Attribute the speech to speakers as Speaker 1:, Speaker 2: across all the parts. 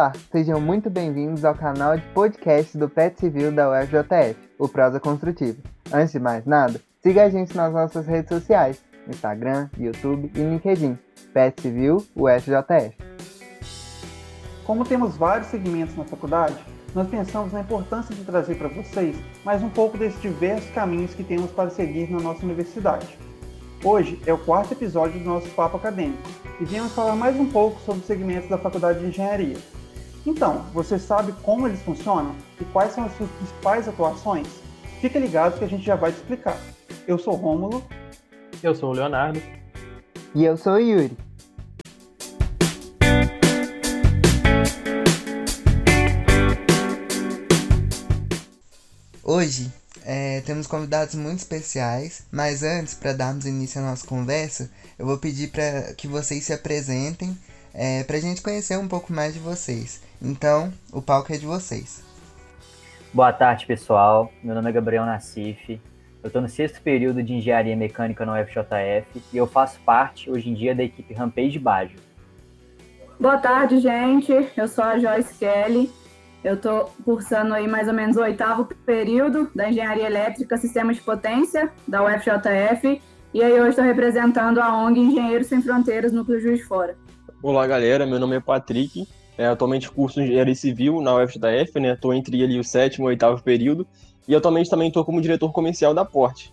Speaker 1: Olá, sejam muito bem-vindos ao canal de podcast do PET Civil da UFJF, o Prosa Construtiva. Antes de mais nada, siga a gente nas nossas redes sociais, Instagram, YouTube e LinkedIn, PET Civil UFJF.
Speaker 2: Como temos vários segmentos na faculdade, nós pensamos na importância de trazer para vocês mais um pouco desses diversos caminhos que temos para seguir na nossa universidade. Hoje é o quarto episódio do nosso Papo Acadêmico e viemos falar mais um pouco sobre os segmentos da Faculdade de Engenharia. Então, você sabe como eles funcionam e quais são as suas principais atuações? Fica ligado que a gente já vai te explicar. Eu sou Rômulo.
Speaker 3: Eu sou o Leonardo.
Speaker 1: E eu sou o Yuri. Hoje é, temos convidados muito especiais, mas antes, para darmos início à nossa conversa, eu vou pedir para que vocês se apresentem é, para a gente conhecer um pouco mais de vocês. Então, o palco é de vocês.
Speaker 4: Boa tarde, pessoal. Meu nome é Gabriel Nassif. Eu estou no sexto período de Engenharia Mecânica no UFJF e eu faço parte, hoje em dia, da equipe Rampage Bajo.
Speaker 5: Boa tarde, gente. Eu sou a Joyce Kelly. Eu estou cursando aí mais ou menos o oitavo período da Engenharia Elétrica Sistemas de Potência, da UFJF, e aí hoje estou representando a ONG Engenheiros Sem Fronteiras, Núcleo Juiz de Fora.
Speaker 3: Olá, galera. Meu nome é Patrick. É, atualmente curso Engenharia Civil na UFJF, né? Estou entre ali o sétimo e oitavo período. E atualmente também estou como diretor comercial da Porte.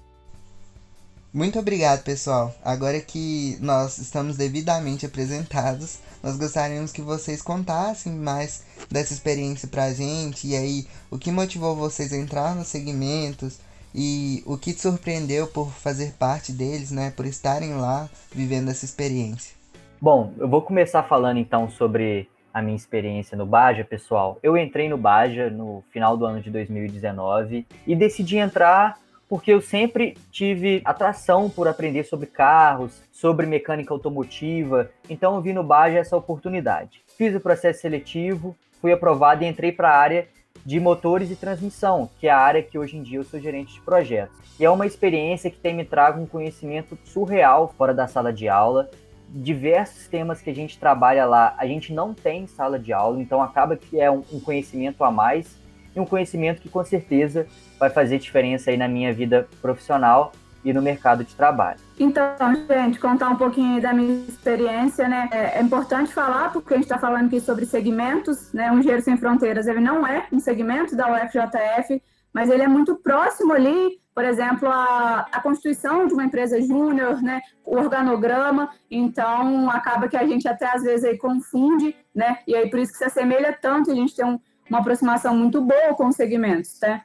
Speaker 1: Muito obrigado, pessoal. Agora que nós estamos devidamente apresentados, nós gostaríamos que vocês contassem mais dessa experiência pra gente e aí o que motivou vocês a entrar nos segmentos e o que te surpreendeu por fazer parte deles, né, por estarem lá vivendo essa experiência.
Speaker 4: Bom, eu vou começar falando então sobre a minha experiência no Baja, pessoal. Eu entrei no Baja no final do ano de 2019 e decidi entrar porque eu sempre tive atração por aprender sobre carros, sobre mecânica automotiva, então eu vi no Baja essa oportunidade. Fiz o processo seletivo, fui aprovado e entrei para a área de motores e transmissão, que é a área que hoje em dia eu sou gerente de projetos. E é uma experiência que tem me trago um conhecimento surreal fora da sala de aula. Diversos temas que a gente trabalha lá, a gente não tem sala de aula, então acaba que é um conhecimento a mais e um conhecimento que com certeza vai fazer diferença aí na minha vida profissional e no mercado de trabalho.
Speaker 5: Então, gente, contar um pouquinho da minha experiência, né? É, é importante falar, porque a gente está falando aqui sobre segmentos, né? Um Engenheiro Sem Fronteiras, ele não é um segmento da UFJF, mas ele é muito próximo ali, por exemplo, a, a constituição de uma empresa júnior, né? O organograma, então acaba que a gente até às vezes aí confunde, né? E aí por isso que se assemelha tanto, a gente tem um, uma aproximação muito boa com os segmentos, né?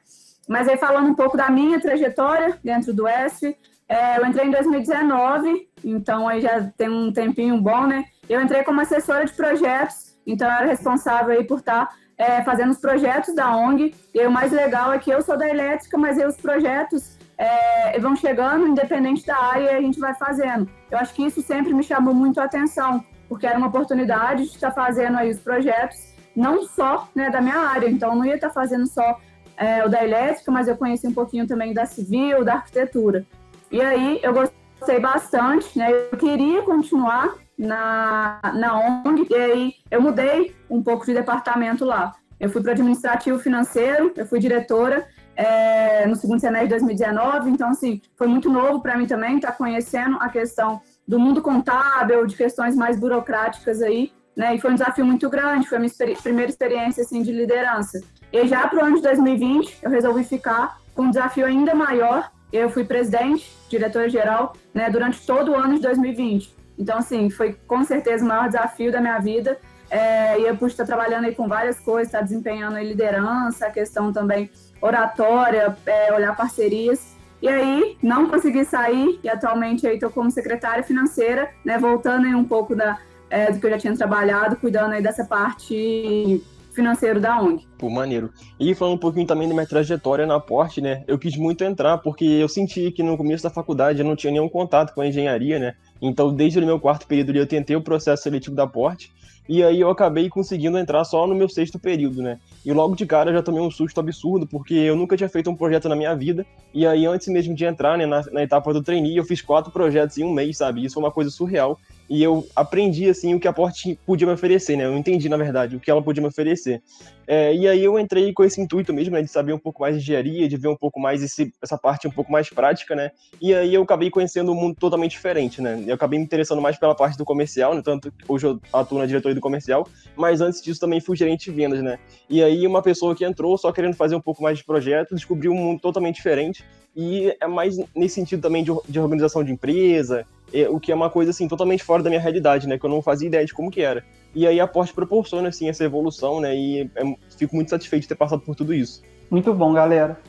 Speaker 5: Mas aí falando um pouco da minha trajetória dentro do ESF, é, eu entrei em 2019, então aí já tem um tempinho bom, né? Eu entrei como assessora de projetos, então eu era responsável aí por estar tá, é, fazendo os projetos da ONG. E o mais legal é que eu sou da elétrica, mas aí os projetos é, vão chegando independente da área e a gente vai fazendo. Eu acho que isso sempre me chamou muito a atenção, porque era uma oportunidade de estar fazendo aí os projetos, não só né, da minha área, então não ia estar fazendo só é, o da elétrica, mas eu conheci um pouquinho também da civil, da arquitetura. E aí eu gostei bastante, né? Eu queria continuar na, na ONG, e aí eu mudei um pouco de departamento lá. Eu fui para administrativo financeiro, eu fui diretora é, no segundo semestre de 2019, então, assim, foi muito novo para mim também estar tá conhecendo a questão do mundo contábil, de questões mais burocráticas aí, né? E foi um desafio muito grande, foi a minha experi primeira experiência, assim, de liderança. E já para o ano de 2020, eu resolvi ficar com um desafio ainda maior. Eu fui presidente, diretora-geral, né, durante todo o ano de 2020. Então, assim, foi com certeza o maior desafio da minha vida. É, e eu pude estar trabalhando aí com várias coisas, estar desempenhando a liderança, a questão também oratória, é, olhar parcerias. E aí, não consegui sair e atualmente aí estou como secretária financeira, né, voltando aí um pouco da, é, do que eu já tinha trabalhado, cuidando aí dessa parte financeiro da ONG.
Speaker 3: Pô, maneiro. E falando um pouquinho também da minha trajetória na Porte, né? Eu quis muito entrar porque eu senti que no começo da faculdade eu não tinha nenhum contato com a engenharia, né? Então, desde o meu quarto período eu tentei o processo seletivo da Porte e aí eu acabei conseguindo entrar só no meu sexto período, né? E logo de cara eu já tomei um susto absurdo, porque eu nunca tinha feito um projeto na minha vida. E aí, antes mesmo de entrar né, na, na etapa do trainee, eu fiz quatro projetos em um mês, sabe? Isso foi uma coisa surreal. E eu aprendi, assim, o que a Porte podia me oferecer, né? Eu entendi, na verdade, o que ela podia me oferecer. É, e aí eu entrei com esse intuito mesmo, né, de saber um pouco mais de engenharia, de ver um pouco mais esse, essa parte um pouco mais prática, né? E aí eu acabei conhecendo um mundo totalmente diferente, né? Eu acabei me interessando mais pela parte do comercial, né? Tanto hoje eu atuo na diretoria do comercial, mas antes disso também fui gerente de vendas, né? E aí uma pessoa que entrou só querendo fazer um pouco mais de projeto, descobriu um mundo totalmente diferente e é mais nesse sentido também de, de organização de empresa, o que é uma coisa assim totalmente fora da minha realidade, né? Que eu não fazia ideia de como que era. E aí a Porsche proporciona assim essa evolução, né? E é, fico muito satisfeito de ter passado por tudo isso.
Speaker 2: Muito bom, galera.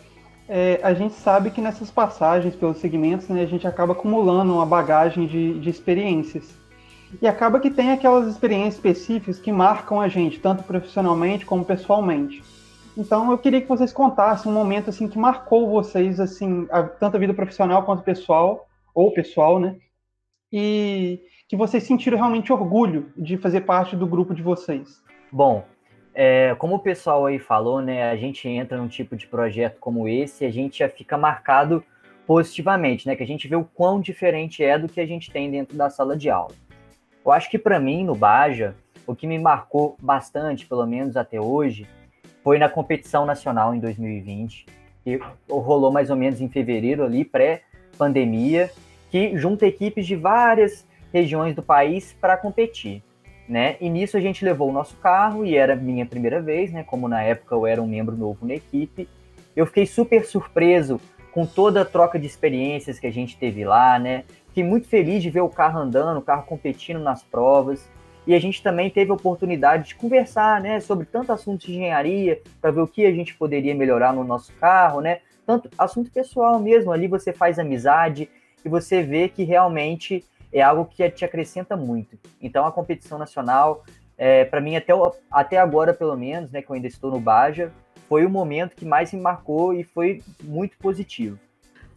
Speaker 2: É, a gente sabe que nessas passagens pelos segmentos, né, a gente acaba acumulando uma bagagem de, de experiências. E acaba que tem aquelas experiências específicas que marcam a gente, tanto profissionalmente como pessoalmente. Então eu queria que vocês contassem um momento assim que marcou vocês assim, a, tanto a vida profissional quanto pessoal ou pessoal, né? E que vocês sentiram realmente orgulho de fazer parte do grupo de vocês.
Speaker 4: Bom, é, como o pessoal aí falou, né, a gente entra num tipo de projeto como esse, a gente já fica marcado positivamente, né, que a gente vê o quão diferente é do que a gente tem dentro da sala de aula. Eu acho que para mim no Baja, o que me marcou bastante, pelo menos até hoje, foi na competição nacional em 2020, que rolou mais ou menos em fevereiro ali, pré-pandemia, que junta equipes de várias regiões do país para competir. Né? E nisso a gente levou o nosso carro e era minha primeira vez, né? Como na época eu era um membro novo na equipe. Eu fiquei super surpreso com toda a troca de experiências que a gente teve lá, né? Fiquei muito feliz de ver o carro andando, o carro competindo nas provas. E a gente também teve a oportunidade de conversar, né, sobre tanto assuntos de engenharia, para ver o que a gente poderia melhorar no nosso carro, né? Tanto assunto pessoal mesmo, ali você faz amizade e você vê que realmente é algo que te acrescenta muito. Então a competição nacional, é, para mim até, até agora pelo menos, né, que eu ainda estou no Baja, foi o momento que mais me marcou e foi muito positivo.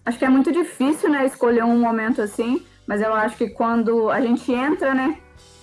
Speaker 5: Acho que é muito difícil, né, escolher um momento assim, mas eu acho que quando a gente entra, né,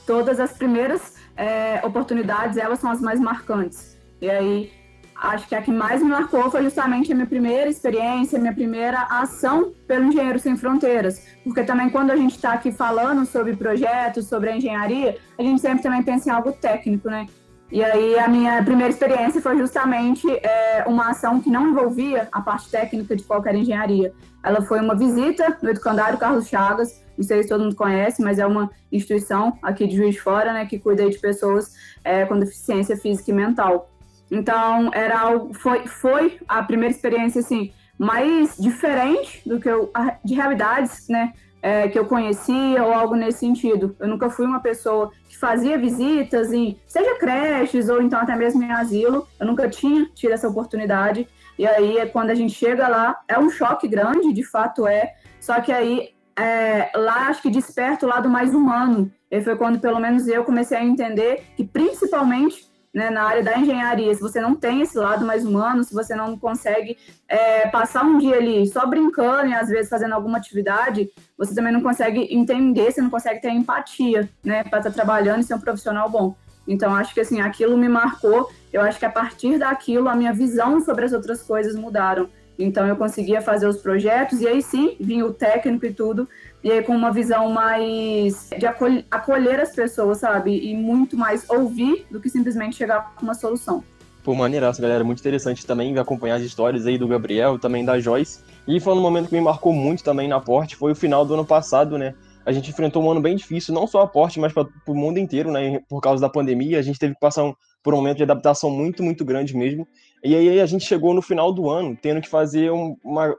Speaker 5: todas as primeiras é, oportunidades, elas são as mais marcantes. E aí, acho que a que mais me marcou foi justamente a minha primeira experiência, a minha primeira ação pelo Engenheiro Sem Fronteiras. Porque também quando a gente está aqui falando sobre projetos, sobre a engenharia, a gente sempre também pensa em algo técnico, né? E aí a minha primeira experiência foi justamente é, uma ação que não envolvia a parte técnica de qualquer engenharia. Ela foi uma visita no educandário Carlos Chagas, não sei se todo mundo conhece, mas é uma instituição aqui de Juiz de Fora, né, que cuida de pessoas é, com deficiência física e mental. Então, era algo, foi, foi a primeira experiência, assim, mais diferente do que eu, de realidades, né, é, que eu conhecia ou algo nesse sentido. Eu nunca fui uma pessoa que fazia visitas em, seja creches ou então até mesmo em asilo. Eu nunca tinha tido essa oportunidade. E aí, é quando a gente chega lá, é um choque grande, de fato é. Só que aí é, lá acho que desperta o lado mais humano. E foi quando, pelo menos, eu comecei a entender que, principalmente né, na área da engenharia, se você não tem esse lado mais humano, se você não consegue é, passar um dia ali só brincando e às vezes fazendo alguma atividade, você também não consegue entender, você não consegue ter empatia, né, para estar tá trabalhando e ser um profissional bom. Então, acho que assim, aquilo me marcou. Eu acho que a partir daquilo, a minha visão sobre as outras coisas mudaram. Então eu conseguia fazer os projetos e aí sim vinha o técnico e tudo, e aí com uma visão mais de acolher, acolher as pessoas, sabe? E muito mais ouvir do que simplesmente chegar com uma solução.
Speaker 3: Pô, maneiraço, galera. Muito interessante também acompanhar as histórias aí do Gabriel, também da Joyce. E foi um momento que me marcou muito também na Porte, foi o final do ano passado, né? A gente enfrentou um ano bem difícil, não só a Porte, mas para o mundo inteiro, né? Por causa da pandemia, a gente teve que passar um, por um momento de adaptação muito, muito grande mesmo. E aí a gente chegou no final do ano tendo que fazer um, uma,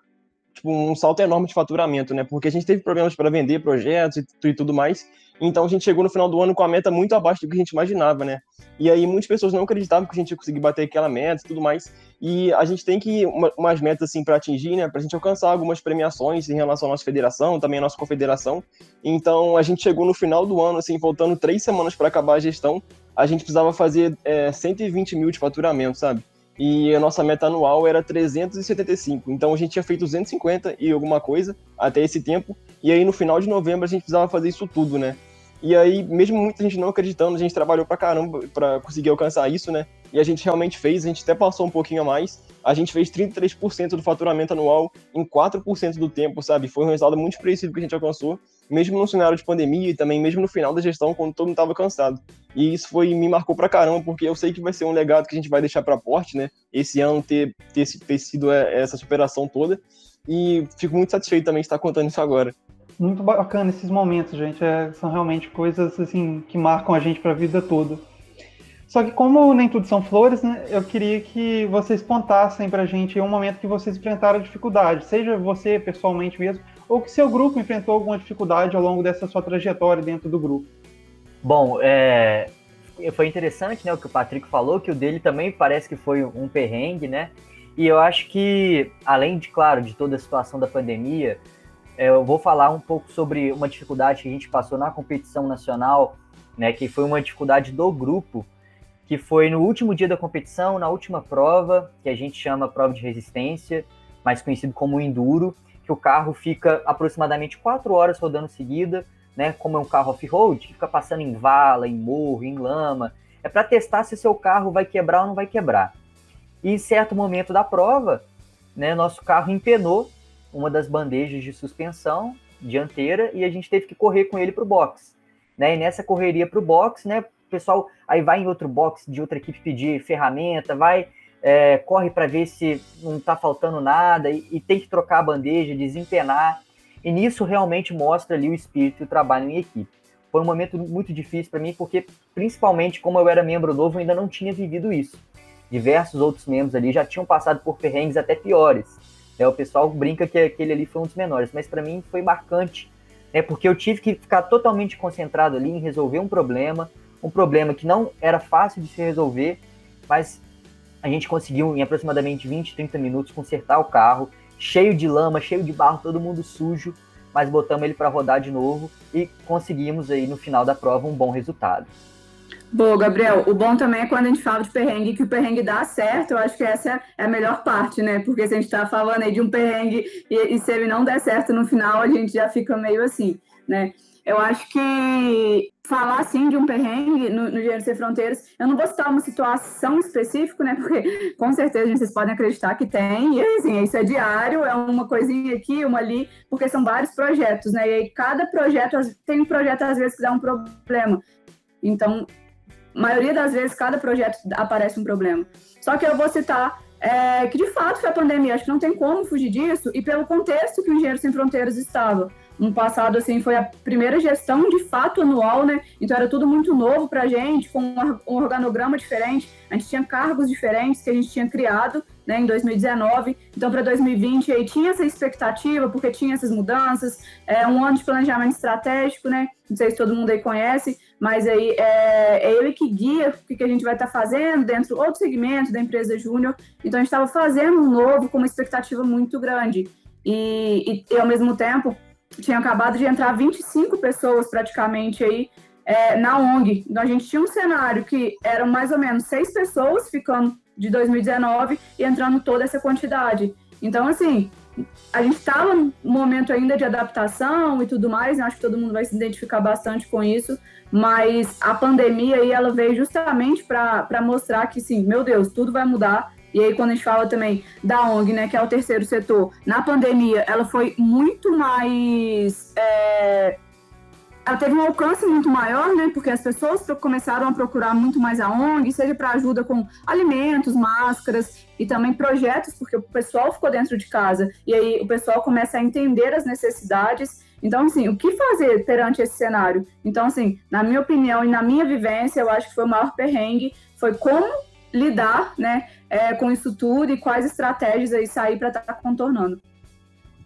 Speaker 3: tipo, um salto enorme de faturamento, né? Porque a gente teve problemas para vender projetos e, e tudo mais. Então a gente chegou no final do ano com a meta muito abaixo do que a gente imaginava, né? E aí muitas pessoas não acreditavam que a gente ia conseguir bater aquela meta e tudo mais. E a gente tem que uma, umas metas assim para atingir, né? Para a gente alcançar algumas premiações em relação à nossa federação, também à nossa confederação. Então a gente chegou no final do ano, assim, faltando três semanas para acabar a gestão, a gente precisava fazer é, 120 mil de faturamento, sabe? E a nossa meta anual era 375. Então a gente tinha feito 250 e alguma coisa até esse tempo. E aí no final de novembro a gente precisava fazer isso tudo, né? E aí, mesmo muita gente não acreditando, a gente trabalhou pra caramba para conseguir alcançar isso, né? E a gente realmente fez, a gente até passou um pouquinho a mais. A gente fez 33% do faturamento anual em 4% do tempo, sabe? Foi um resultado muito expressivo que a gente alcançou. Mesmo no cenário de pandemia e também mesmo no final da gestão, quando todo mundo estava cansado. E isso foi me marcou pra caramba, porque eu sei que vai ser um legado que a gente vai deixar pra porte, né? Esse ano ter, ter, ter sido é, essa superação toda. E fico muito satisfeito também de estar contando isso agora.
Speaker 2: Muito bacana esses momentos, gente. É, são realmente coisas assim que marcam a gente para a vida toda. Só que como nem tudo são flores, né, eu queria que vocês contassem para a gente um momento que vocês enfrentaram dificuldade, seja você pessoalmente mesmo, ou que seu grupo enfrentou alguma dificuldade ao longo dessa sua trajetória dentro do grupo.
Speaker 4: Bom, é, foi interessante né, o que o Patrick falou, que o dele também parece que foi um perrengue, né? E eu acho que, além de, claro, de toda a situação da pandemia, é, eu vou falar um pouco sobre uma dificuldade que a gente passou na competição nacional, né, que foi uma dificuldade do grupo, que foi no último dia da competição, na última prova, que a gente chama prova de resistência, mais conhecido como enduro, que o carro fica aproximadamente quatro horas rodando seguida, né, como é um carro off-road, fica passando em vala, em morro, em lama, é para testar se seu carro vai quebrar ou não vai quebrar. E em certo momento da prova, né, nosso carro empenou uma das bandejas de suspensão dianteira e a gente teve que correr com ele para o box. Né? E nessa correria para o box, né, pessoal aí vai em outro box de outra equipe pedir ferramenta, vai, é, corre para ver se não está faltando nada e, e, tem que trocar a bandeja, desempenar. E nisso realmente mostra ali o espírito e o trabalho em equipe. Foi um momento muito difícil para mim, porque principalmente como eu era membro novo, eu ainda não tinha vivido isso. Diversos outros membros ali já tinham passado por perrengues até piores. Né? O pessoal brinca que aquele ali foi um dos menores, mas para mim foi marcante, né? porque eu tive que ficar totalmente concentrado ali em resolver um problema, um problema que não era fácil de se resolver, mas a gente conseguiu em aproximadamente 20, 30 minutos consertar o carro, cheio de lama, cheio de barro, todo mundo sujo, mas botamos ele para rodar de novo e conseguimos aí no final da prova um bom resultado.
Speaker 5: Boa, Gabriel. O bom também é quando a gente fala de perrengue, que o perrengue dá certo. Eu acho que essa é a melhor parte, né? Porque se a gente está falando aí de um perrengue e, e, se ele não der certo no final, a gente já fica meio assim, né? Eu acho que falar assim de um perrengue no, no Dinheiro Sem Fronteiras, eu não vou citar uma situação específica, né? Porque com certeza vocês podem acreditar que tem, e assim, isso é diário, é uma coisinha aqui, uma ali, porque são vários projetos, né? E aí cada projeto, tem um projeto às vezes que dá um problema. Então, maioria das vezes, cada projeto aparece um problema. Só que eu vou citar é, que, de fato, foi a pandemia. Acho que não tem como fugir disso. E pelo contexto que o Engenheiro Sem Fronteiras estava. No passado, assim, foi a primeira gestão de fato anual, né? Então era tudo muito novo para a gente, com um organograma diferente. A gente tinha cargos diferentes que a gente tinha criado né, em 2019. Então, para 2020, aí tinha essa expectativa, porque tinha essas mudanças, é um ano de planejamento estratégico, né? Não sei se todo mundo aí conhece, mas aí é, é ele que guia o que a gente vai estar tá fazendo dentro de outro segmento da empresa Júnior. Então, a gente estava fazendo um novo com uma expectativa muito grande. E, e, e, ao mesmo tempo, tinha acabado de entrar 25 pessoas praticamente aí é, na ONG. Então, a gente tinha um cenário que eram mais ou menos seis pessoas ficando de 2019 e entrando toda essa quantidade. Então, assim, a gente estava num momento ainda de adaptação e tudo mais, acho que todo mundo vai se identificar bastante com isso, mas a pandemia aí ela veio justamente para mostrar que sim, meu Deus, tudo vai mudar. E aí, quando a gente fala também da ONG, né, que é o terceiro setor, na pandemia ela foi muito mais é, ela teve um alcance muito maior, né? Porque as pessoas começaram a procurar muito mais a ONG, seja para ajuda com alimentos, máscaras e também projetos, porque o pessoal ficou dentro de casa e aí o pessoal começa a entender as necessidades. Então, assim, o que fazer perante esse cenário? Então, assim, na minha opinião e na minha vivência, eu acho que foi o maior perrengue, foi como lidar, né, é, com isso tudo e quais estratégias aí sair para estar tá contornando.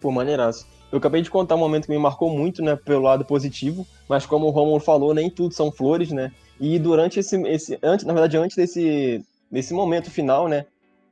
Speaker 3: Pô, maneiraço. Eu acabei de contar um momento que me marcou muito, né, pelo lado positivo, mas como o Romulo falou, nem tudo são flores, né? E durante esse, esse antes, na verdade, antes desse, desse momento final, né,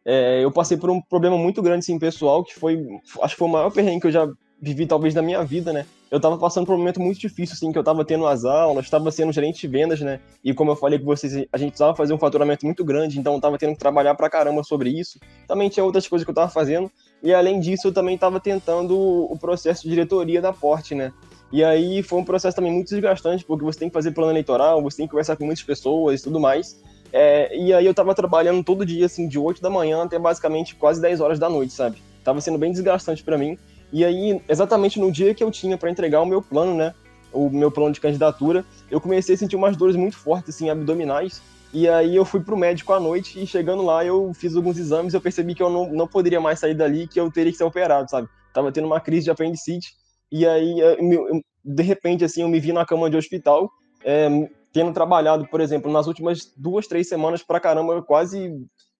Speaker 3: é, eu passei por um problema muito grande, assim, pessoal, que foi, acho que foi o maior perrengue que eu já vivi, talvez, na minha vida, né? Eu tava passando por um momento muito difícil, assim, que eu tava tendo as aulas, estava sendo gerente de vendas, né? E como eu falei com vocês, a gente precisava fazer um faturamento muito grande, então eu tava tendo que trabalhar pra caramba sobre isso. Também tinha outras coisas que eu tava fazendo, e além disso, eu também estava tentando o processo de diretoria da Porte, né? E aí foi um processo também muito desgastante, porque você tem que fazer plano eleitoral, você tem que conversar com muitas pessoas e tudo mais. É, e aí eu estava trabalhando todo dia, assim, de 8 da manhã até basicamente quase 10 horas da noite, sabe? Tava sendo bem desgastante para mim. E aí, exatamente no dia que eu tinha para entregar o meu plano, né? O meu plano de candidatura, eu comecei a sentir umas dores muito fortes, assim, abdominais. E aí eu fui pro médico à noite e chegando lá eu fiz alguns exames eu percebi que eu não, não poderia mais sair dali, que eu teria que ser operado, sabe? Tava tendo uma crise de apendicite. E aí, eu, de repente, assim, eu me vi na cama de hospital, é, tendo trabalhado, por exemplo, nas últimas duas, três semanas pra caramba, quase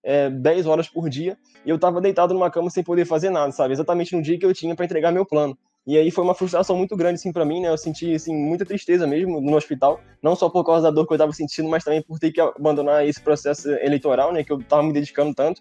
Speaker 3: é, 10 horas por dia, e eu tava deitado numa cama sem poder fazer nada, sabe? Exatamente no dia que eu tinha para entregar meu plano. E aí foi uma frustração muito grande, assim, para mim, né? Eu senti, assim, muita tristeza mesmo no hospital, não só por causa da dor que eu tava sentindo, mas também por ter que abandonar esse processo eleitoral, né? Que eu tava me dedicando tanto.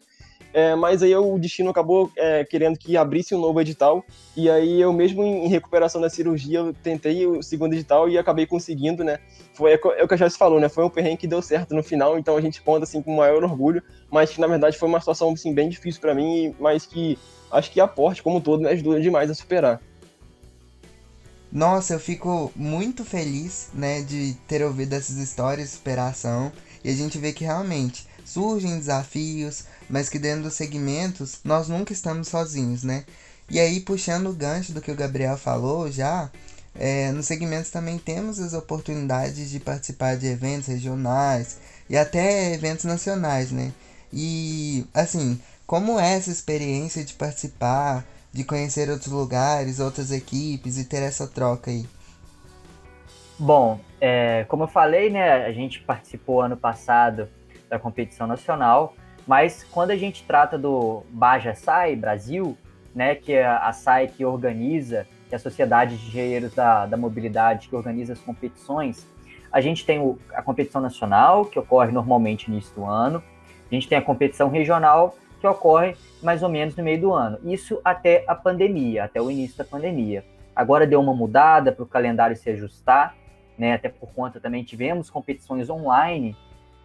Speaker 3: É, mas aí o destino acabou é, querendo que abrisse um novo edital, e aí eu mesmo em recuperação da cirurgia, eu tentei o segundo edital e acabei conseguindo, né? Foi é, é o que a Joyce falou, né? Foi um perrengue que deu certo no final, então a gente conta assim com maior orgulho, mas que na verdade foi uma situação assim, bem difícil para mim, mas que acho que a Porte como um todo me ajudou demais a superar.
Speaker 1: Nossa, eu fico muito feliz, né, de ter ouvido essas histórias de superação e a gente vê que realmente surgem desafios, mas que dentro dos segmentos nós nunca estamos sozinhos, né? E aí, puxando o gancho do que o Gabriel falou já, é, nos segmentos também temos as oportunidades de participar de eventos regionais e até eventos nacionais, né? E, assim, como é essa experiência de participar, de conhecer outros lugares, outras equipes e ter essa troca aí?
Speaker 4: Bom, é, como eu falei, né, a gente participou ano passado da competição nacional, mas quando a gente trata do Baja SAI Brasil, né, que é a SAI que organiza, que é a Sociedade de Engenheiros da, da Mobilidade, que organiza as competições, a gente tem o, a competição nacional, que ocorre normalmente no início do ano, a gente tem a competição regional, que ocorre mais ou menos no meio do ano. Isso até a pandemia, até o início da pandemia. Agora deu uma mudada para o calendário se ajustar, né? Até por conta também tivemos competições online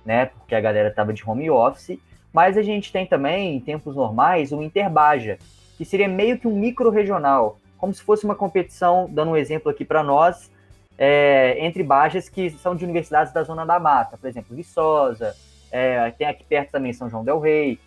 Speaker 4: né? Porque a galera estava de home office. Mas a gente tem também, em tempos normais, o Interbaja, que seria meio que um micro-regional, como se fosse uma competição, dando um exemplo aqui para nós, é, entre bajas que são de universidades da Zona da Mata, por exemplo, Viçosa, é, tem aqui perto também São João del Rei.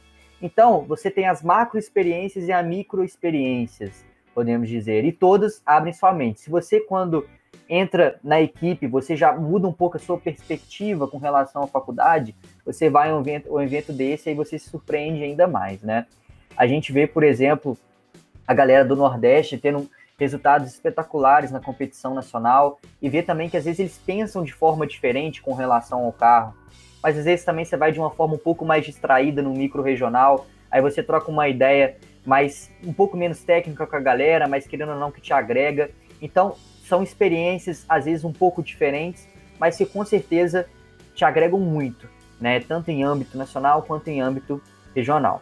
Speaker 4: Então, você tem as macro-experiências e as micro-experiências, podemos dizer, e todas abrem sua mente. Se você, quando entra na equipe, você já muda um pouco a sua perspectiva com relação à faculdade, você vai a um evento, um evento desse e você se surpreende ainda mais, né? A gente vê, por exemplo, a galera do Nordeste tendo resultados espetaculares na competição nacional e vê também que às vezes eles pensam de forma diferente com relação ao carro, mas às vezes também você vai de uma forma um pouco mais distraída no micro regional, aí você troca uma ideia mais um pouco menos técnica com a galera, mas querendo ou não que te agrega. Então, são experiências, às vezes, um pouco diferentes, mas que com certeza te agregam muito, né? Tanto em âmbito nacional quanto em âmbito regional.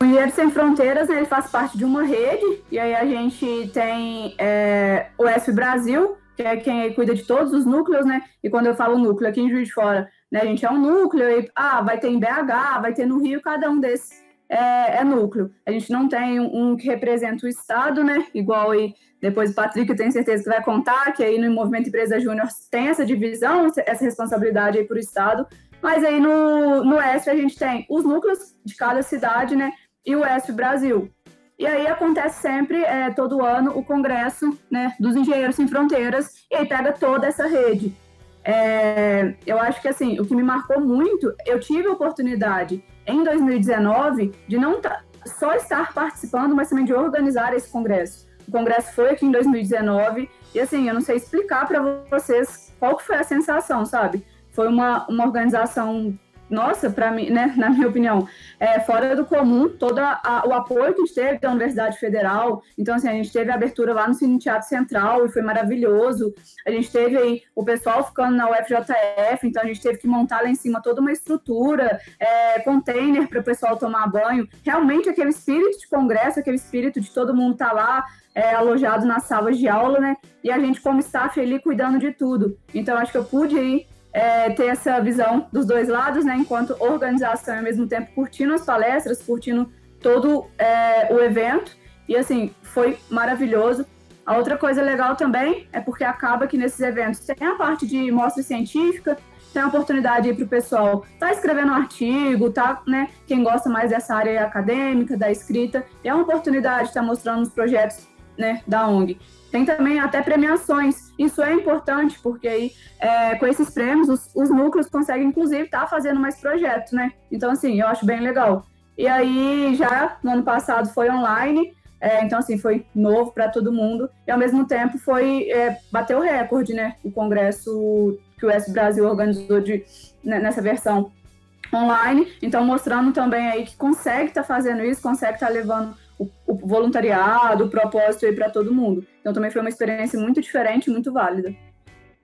Speaker 5: O Engenheiro Sem Fronteiras, né, ele faz parte de uma rede, e aí a gente tem é, o ESP Brasil, que é quem cuida de todos os núcleos, né? E quando eu falo núcleo aqui em Juiz de Fora, né, a gente é um núcleo, e ah, vai ter em BH, vai ter no Rio, cada um desses é, é, núcleo. A gente não tem um que representa o Estado, né? Igual aí, depois o Patrick, eu tenho certeza que vai contar, que aí no Movimento Empresa Júnior tem essa divisão, essa responsabilidade aí para o Estado. Mas aí no, no ESP a gente tem os núcleos de cada cidade, né? E o ESP Brasil. E aí acontece sempre, é, todo ano, o congresso né, dos Engenheiros Sem Fronteiras, e aí pega toda essa rede. É, eu acho que assim, o que me marcou muito, eu tive a oportunidade em 2019 de não só estar participando, mas também de organizar esse congresso. O congresso foi aqui em 2019 e assim, eu não sei explicar para vocês qual foi a sensação, sabe? Foi uma, uma organização nossa, para mim, né, na minha opinião, é fora do comum todo a, o apoio que a gente teve da Universidade Federal. Então, assim, a gente teve a abertura lá no Cine Teatro Central e foi maravilhoso. A gente teve aí o pessoal ficando na UFJF, então a gente teve que montar lá em cima toda uma estrutura, é, container para o pessoal tomar banho. Realmente aquele espírito de congresso, aquele espírito de todo mundo estar tá lá é, alojado nas salas de aula, né? E a gente como staff ali cuidando de tudo. Então, acho que eu pude ir é, ter essa visão dos dois lados, né, enquanto organização e ao mesmo tempo curtindo as palestras, curtindo todo é, o evento. E assim, foi maravilhoso. A outra coisa legal também é porque acaba que nesses eventos tem a parte de mostra científica, tem a oportunidade para o pessoal tá escrevendo um artigo, tá, né? Quem gosta mais dessa área acadêmica, da escrita, é uma oportunidade de estar tá mostrando os projetos né, da ONG. Tem também até premiações. Isso é importante, porque aí, é, com esses prêmios, os, os núcleos conseguem, inclusive, estar tá fazendo mais projetos, né? Então, assim, eu acho bem legal. E aí, já no ano passado foi online, é, então, assim, foi novo para todo mundo. E, ao mesmo tempo, foi é, o recorde, né? O congresso que o S Brasil organizou de, né, nessa versão online. Então, mostrando também aí que consegue estar tá fazendo isso, consegue estar tá levando o, o, voluntariado, o propósito aí para todo mundo. Então, também foi uma experiência muito diferente, muito válida.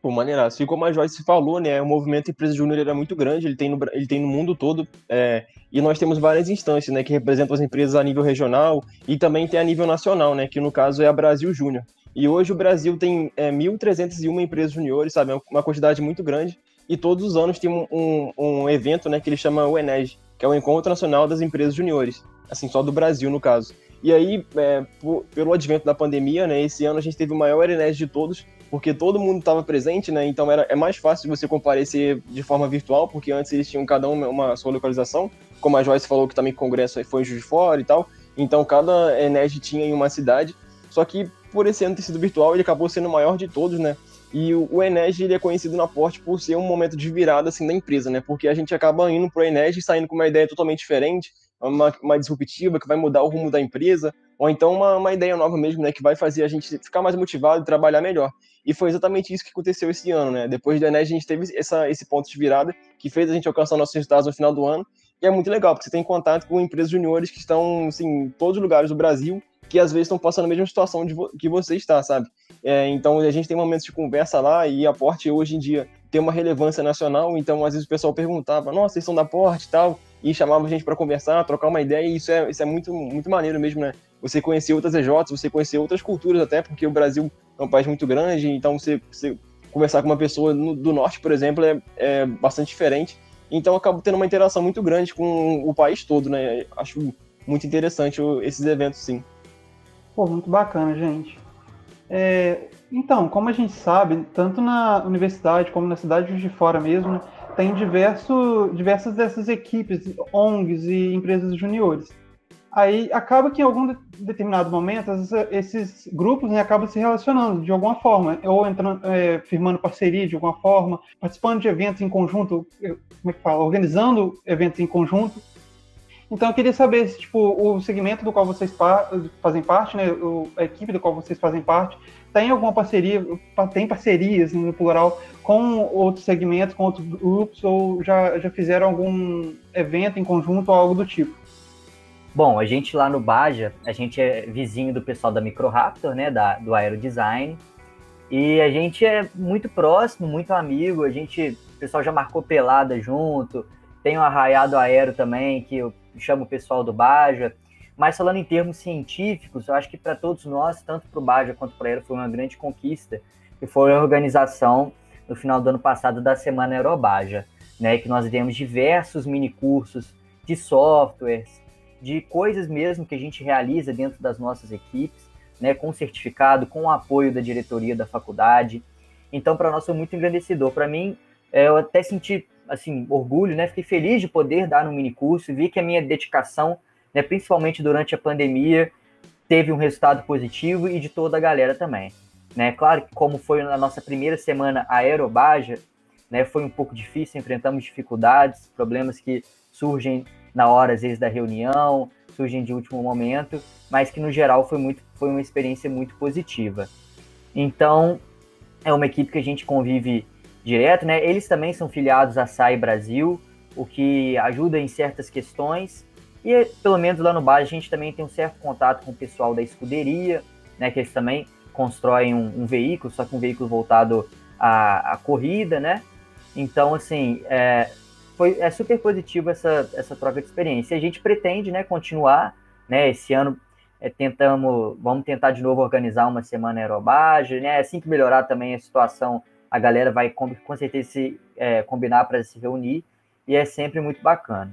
Speaker 3: Pô, maneiraço. E como a Joyce falou, né, o movimento Empresa Júnior era muito grande, ele tem no, ele tem no mundo todo, é, e nós temos várias instâncias, né, que representam as empresas a nível regional e também tem a nível nacional, né, que no caso é a Brasil Júnior. E hoje o Brasil tem é, 1.301 empresas juniores, sabe, é uma quantidade muito grande, e todos os anos tem um, um, um evento, né, que ele chama o ENEG, que é o Encontro Nacional das Empresas Juniores, assim, só do Brasil, no caso. E aí, é, por, pelo advento da pandemia, né, esse ano a gente teve o maior ENEG de todos, porque todo mundo estava presente, né? Então era, é mais fácil você comparecer de forma virtual, porque antes eles tinham cada um uma sua localização, como a Joyce falou que também o congresso foi em Juiz de Fora e tal. Então cada Ened tinha em uma cidade. Só que por esse ano ter sido virtual, ele acabou sendo o maior de todos, né? E o, o Ened ele é conhecido na Porte por ser um momento de virada assim da empresa, né? Porque a gente acaba indo pro Ened e saindo com uma ideia totalmente diferente, uma, uma disruptiva que vai mudar o rumo da empresa, ou então uma, uma ideia nova mesmo, né? Que vai fazer a gente ficar mais motivado e trabalhar melhor. E foi exatamente isso que aconteceu esse ano, né? Depois do Enes, a gente teve essa, esse ponto de virada que fez a gente alcançar nossos resultados no final do ano. E é muito legal, porque você tem contato com empresas juniores que estão assim, em todos os lugares do Brasil, que às vezes estão passando a mesma situação vo que você está, sabe? É, então a gente tem momentos de conversa lá e a Porte hoje em dia tem uma relevância nacional, então às vezes o pessoal perguntava, nossa, vocês são da Porte e tal, e chamava a gente para conversar, trocar uma ideia, e isso é, isso é muito, muito maneiro mesmo, né? Você conhecer outras EJs, você conhecer outras culturas até, porque o Brasil é um país muito grande, então você, você conversar com uma pessoa no, do norte, por exemplo, é, é bastante diferente. Então acaba tendo uma interação muito grande com o país todo, né? Acho muito interessante esses eventos, sim.
Speaker 2: Pô, muito bacana, gente. É, então, como a gente sabe, tanto na universidade como na cidade de fora mesmo, tem diverso, diversas dessas equipes, ONGs e empresas juniores. Aí acaba que em algum determinado momento esses grupos né, acabam se relacionando de alguma forma, ou entrando, é, firmando parceria de alguma forma, participando de eventos em conjunto, como é que fala, organizando eventos em conjunto. Então eu queria saber se tipo, o segmento do qual vocês fazem parte, né, a equipe do qual vocês fazem parte, tem alguma parceria, tem parcerias no plural com outros segmentos, com outros grupos, ou já, já fizeram algum evento em conjunto ou algo do tipo?
Speaker 4: Bom, a gente lá no Baja, a gente é vizinho do pessoal da Microraptor, né, da, do Aerodesign, e a gente é muito próximo, muito amigo, a gente, o pessoal já marcou pelada junto, tem o Arraiado Aero também, que eu chamo o pessoal do Baja, mas falando em termos científicos, eu acho que para todos nós, tanto para o Baja quanto para Aero, foi uma grande conquista, que foi a organização no final do ano passado da Semana Aerobaja, né, que nós demos diversos mini cursos de softwares, de coisas mesmo que a gente realiza dentro das nossas equipes, né, com certificado, com o apoio da diretoria da faculdade. Então, para nós foi muito engrandecedor. Para mim, é, eu até senti assim orgulho, né? Fiquei feliz de poder dar no mini curso, vi que a minha dedicação, né, principalmente durante a pandemia, teve um resultado positivo e de toda a galera também. Né? Claro que como foi na nossa primeira semana aerobaja, né, foi um pouco difícil, enfrentamos dificuldades, problemas que surgem na hora, às vezes, da reunião, surgem de último momento, mas que no geral foi, muito, foi uma experiência muito positiva. Então, é uma equipe que a gente convive direto, né? Eles também são filiados à SAI Brasil, o que ajuda em certas questões. E pelo menos lá no bar a gente também tem um certo contato com o pessoal da escuderia, né? Que eles também constroem um, um veículo, só que um veículo voltado à, à corrida, né? Então, assim, é, foi é super positivo essa, essa troca de experiência. E a gente pretende, né, continuar, né, esse ano é, tentamos, vamos tentar de novo organizar uma semana aerobagem, né, assim que melhorar também a situação, a galera vai com, com certeza se é, combinar para se reunir, e é sempre muito bacana.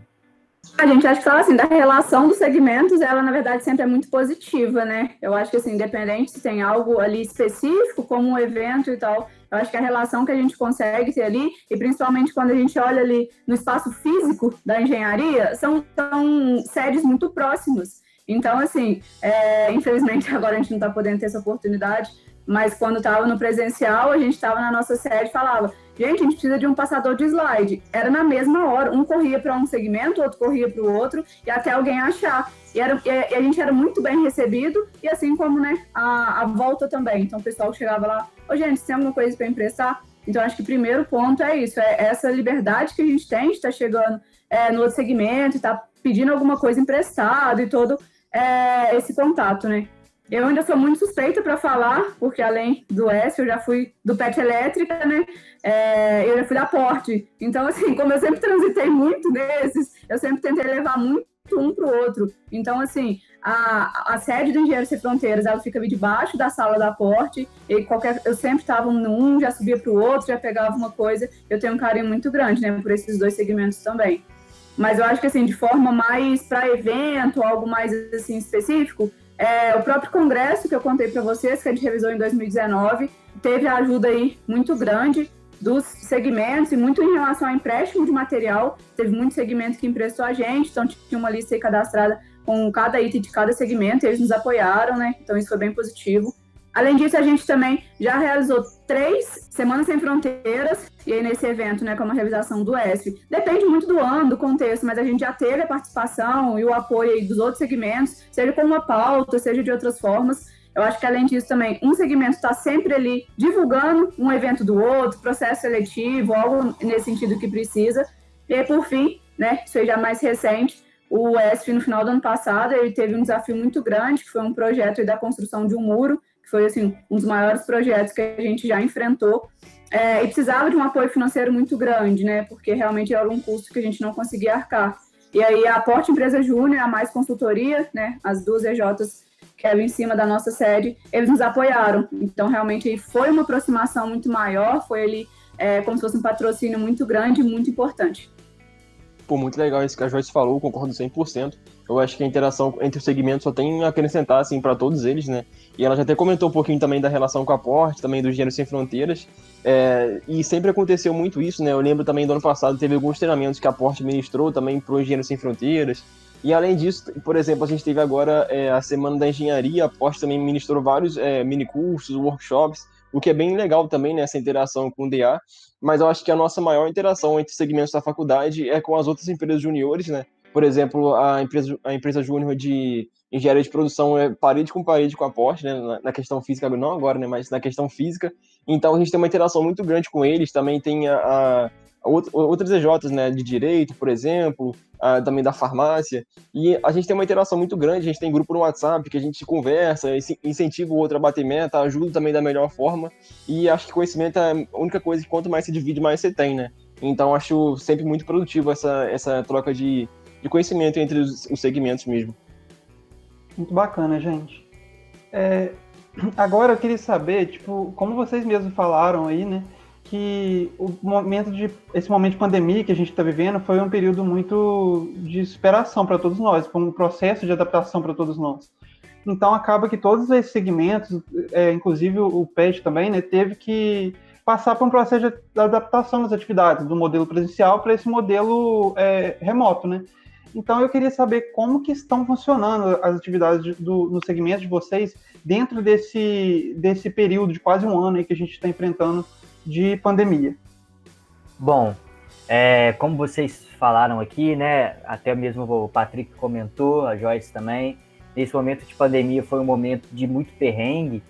Speaker 5: A gente acha que fala assim, da relação dos segmentos, ela na verdade sempre é muito positiva, né? Eu acho que assim, independente se tem algo ali específico, como um evento e tal, eu acho que a relação que a gente consegue ter ali, e principalmente quando a gente olha ali no espaço físico da engenharia, são, são sedes muito próximos. Então, assim, é, infelizmente agora a gente não está podendo ter essa oportunidade, mas quando estava no presencial, a gente estava na nossa sede e falava: gente, a gente precisa de um passador de slide. Era na mesma hora, um corria para um segmento, outro corria para o outro, e até alguém achar. E, era, e a gente era muito bem recebido, e assim como né, a, a volta também. Então o pessoal chegava lá: ô gente, tem alguma coisa para emprestar? Então, acho que o primeiro ponto é isso: é essa liberdade que a gente tem de estar tá chegando é, no outro segmento, estar tá pedindo alguma coisa emprestada e todo é, esse contato, né? Eu ainda sou muito suspeita para falar, porque além do S, eu já fui do PET Elétrica, né? É, eu já fui da Porte. Então, assim, como eu sempre transitei muito nesses, eu sempre tentei levar muito um para o outro. Então, assim, a, a sede do Engenheiro Sem Fronteiras, ela fica debaixo da sala da Porte, e qualquer, eu sempre estava num, já subia para o outro, já pegava uma coisa. Eu tenho um carinho muito grande, né, por esses dois segmentos também. Mas eu acho que, assim, de forma mais para evento, algo mais, assim, específico, é, o próprio congresso que eu contei para vocês, que a gente revisou em 2019, teve a ajuda aí muito grande dos segmentos e muito em relação ao empréstimo de material. Teve muito segmento que emprestou a gente, então tinha uma lista cadastrada com cada item de cada segmento, e eles nos apoiaram, né? Então isso foi bem positivo. Além disso, a gente também já realizou três Semanas Sem Fronteiras, e aí nesse evento, né, como a realização do ESF. Depende muito do ano, do contexto, mas a gente já teve a participação e o apoio dos outros segmentos, seja com uma pauta, seja de outras formas. Eu acho que além disso também, um segmento está sempre ali divulgando um evento do outro, processo seletivo, algo nesse sentido que precisa. E aí, por fim, né, isso aí já mais recente, o ESF no final do ano passado, ele teve um desafio muito grande, que foi um projeto da construção de um muro foi assim um dos maiores projetos que a gente já enfrentou é, e precisava de um apoio financeiro muito grande, né? Porque realmente era um custo que a gente não conseguia arcar. E aí a Porte Empresa Júnior, a Mais Consultoria, né? As duas EJs que eram em cima da nossa sede, eles nos apoiaram. Então realmente foi uma aproximação muito maior, foi ali é, como se fosse um patrocínio muito grande muito importante.
Speaker 3: Pô, muito legal isso que a Joyce falou, concordo 100%. Eu acho que a interação entre os segmentos só tem a acrescentar, assim, para todos eles, né? E ela já até comentou um pouquinho também da relação com a Porte, também do Gênero Sem Fronteiras. É, e sempre aconteceu muito isso, né? Eu lembro também do ano passado, teve alguns treinamentos que a Porte ministrou também para o Engenheiro Sem Fronteiras. E além disso, por exemplo, a gente teve agora é, a Semana da Engenharia, a Porte também ministrou vários é, minicursos, workshops, o que é bem legal também, né, essa interação com o DA, mas eu acho que a nossa maior interação entre segmentos da faculdade é com as outras empresas juniores, né, por exemplo, a empresa, a empresa júnior de engenharia de produção é parede com parede com a Porsche, né, na, na, questão física, não agora, né, mas na questão física, então a gente tem uma interação muito grande com eles, também tem a, a outras EJs, né, de direito, por exemplo, uh, também da farmácia, e a gente tem uma interação muito grande, a gente tem grupo no WhatsApp que a gente conversa, incentiva o outro a bater meta, ajuda também da melhor forma, e acho que conhecimento é a única coisa que quanto mais se divide, mais você tem, né? Então acho sempre muito produtivo essa, essa troca de, de conhecimento entre os, os segmentos mesmo.
Speaker 2: Muito bacana, gente. É, agora eu queria saber, tipo, como vocês mesmos falaram aí, né? que o momento de esse momento de pandemia que a gente está vivendo foi um período muito de superação para todos nós, foi um processo de adaptação para todos nós. Então acaba que todos esses segmentos, é, inclusive o PET também, né, teve que passar por um processo de adaptação das atividades do modelo presencial para esse modelo é, remoto, né? Então eu queria saber como que estão funcionando as atividades de, do, no segmento de vocês dentro desse, desse período de quase um ano aí que a gente está enfrentando de pandemia?
Speaker 4: Bom, é, como vocês falaram aqui, né? Até mesmo o Patrick comentou, a Joyce também. Nesse momento de pandemia foi um momento de muito perrengue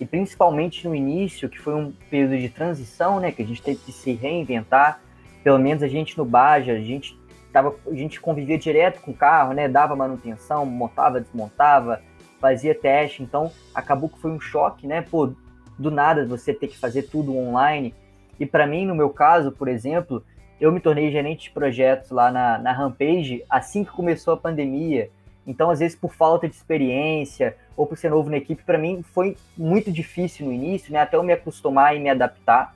Speaker 4: e principalmente no início, que foi um período de transição, né? Que a gente teve que se reinventar. Pelo menos a gente no Baja, a gente tava, a gente convivia direto com o carro, né? Dava manutenção, montava, desmontava, fazia teste. Então acabou que foi um choque, né? Pô, do nada você ter que fazer tudo online. E para mim, no meu caso, por exemplo, eu me tornei gerente de projetos lá na, na Rampage assim que começou a pandemia. Então, às vezes, por falta de experiência ou por ser novo na equipe, para mim foi muito difícil no início, né? Até eu me acostumar e me adaptar.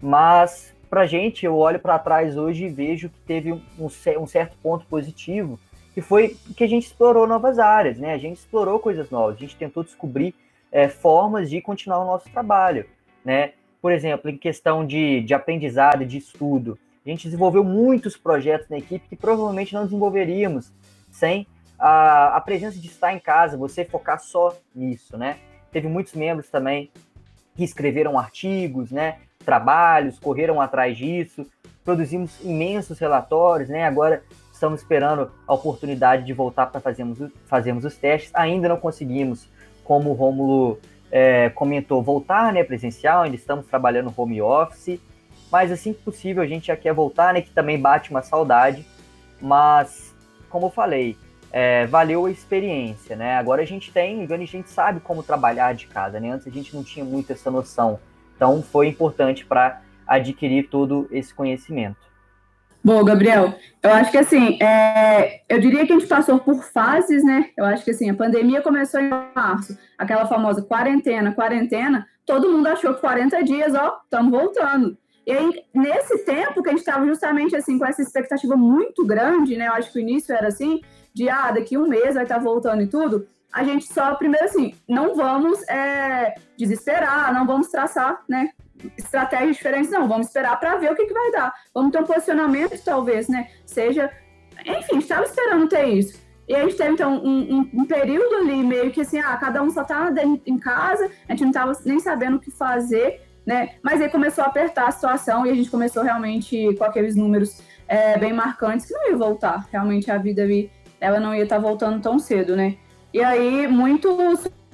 Speaker 4: Mas, para gente, eu olho para trás hoje e vejo que teve um, um certo ponto positivo, que foi que a gente explorou novas áreas, né? A gente explorou coisas novas, a gente tentou descobrir é, formas de continuar o nosso trabalho, né? Por exemplo, em questão de, de aprendizado, de estudo, a gente desenvolveu muitos projetos na equipe que provavelmente não desenvolveríamos sem a, a presença de estar em casa, você focar só nisso, né? Teve muitos membros também que escreveram artigos, né? Trabalhos, correram atrás disso, produzimos imensos relatórios, né? Agora estamos esperando a oportunidade de voltar para fazermos, fazermos os testes. Ainda não conseguimos, como o Rômulo é, comentou, voltar né, presencial, ainda estamos trabalhando home office, mas assim que possível a gente já quer voltar, né? Que também bate uma saudade, mas como eu falei, é, valeu a experiência, né? Agora a gente tem, a gente sabe como trabalhar de casa, né? Antes a gente não tinha muito essa noção, então foi importante para adquirir todo esse conhecimento.
Speaker 5: Bom, Gabriel, eu acho que assim, é, eu diria que a gente passou por fases, né? Eu acho que assim, a pandemia começou em março, aquela famosa quarentena, quarentena, todo mundo achou que 40 dias, ó, estamos voltando. E aí, nesse tempo que a gente estava justamente assim, com essa expectativa muito grande, né? Eu acho que o início era assim, de ah, daqui um mês vai estar tá voltando e tudo. A gente só, primeiro assim, não vamos é, desesperar, não vamos traçar, né? estratégias diferentes, não, vamos esperar para ver o que, que vai dar. Vamos ter um posicionamento, talvez, né? Seja. Enfim, estava esperando ter isso. E a gente teve, então, um, um, um, período ali meio que assim, ah, cada um só tá em casa, a gente não estava nem sabendo o que fazer, né? Mas aí começou a apertar a situação e a gente começou realmente com aqueles números é, bem marcantes que não ia voltar. Realmente a vida ali, ela não ia estar tá voltando tão cedo, né? E aí, muito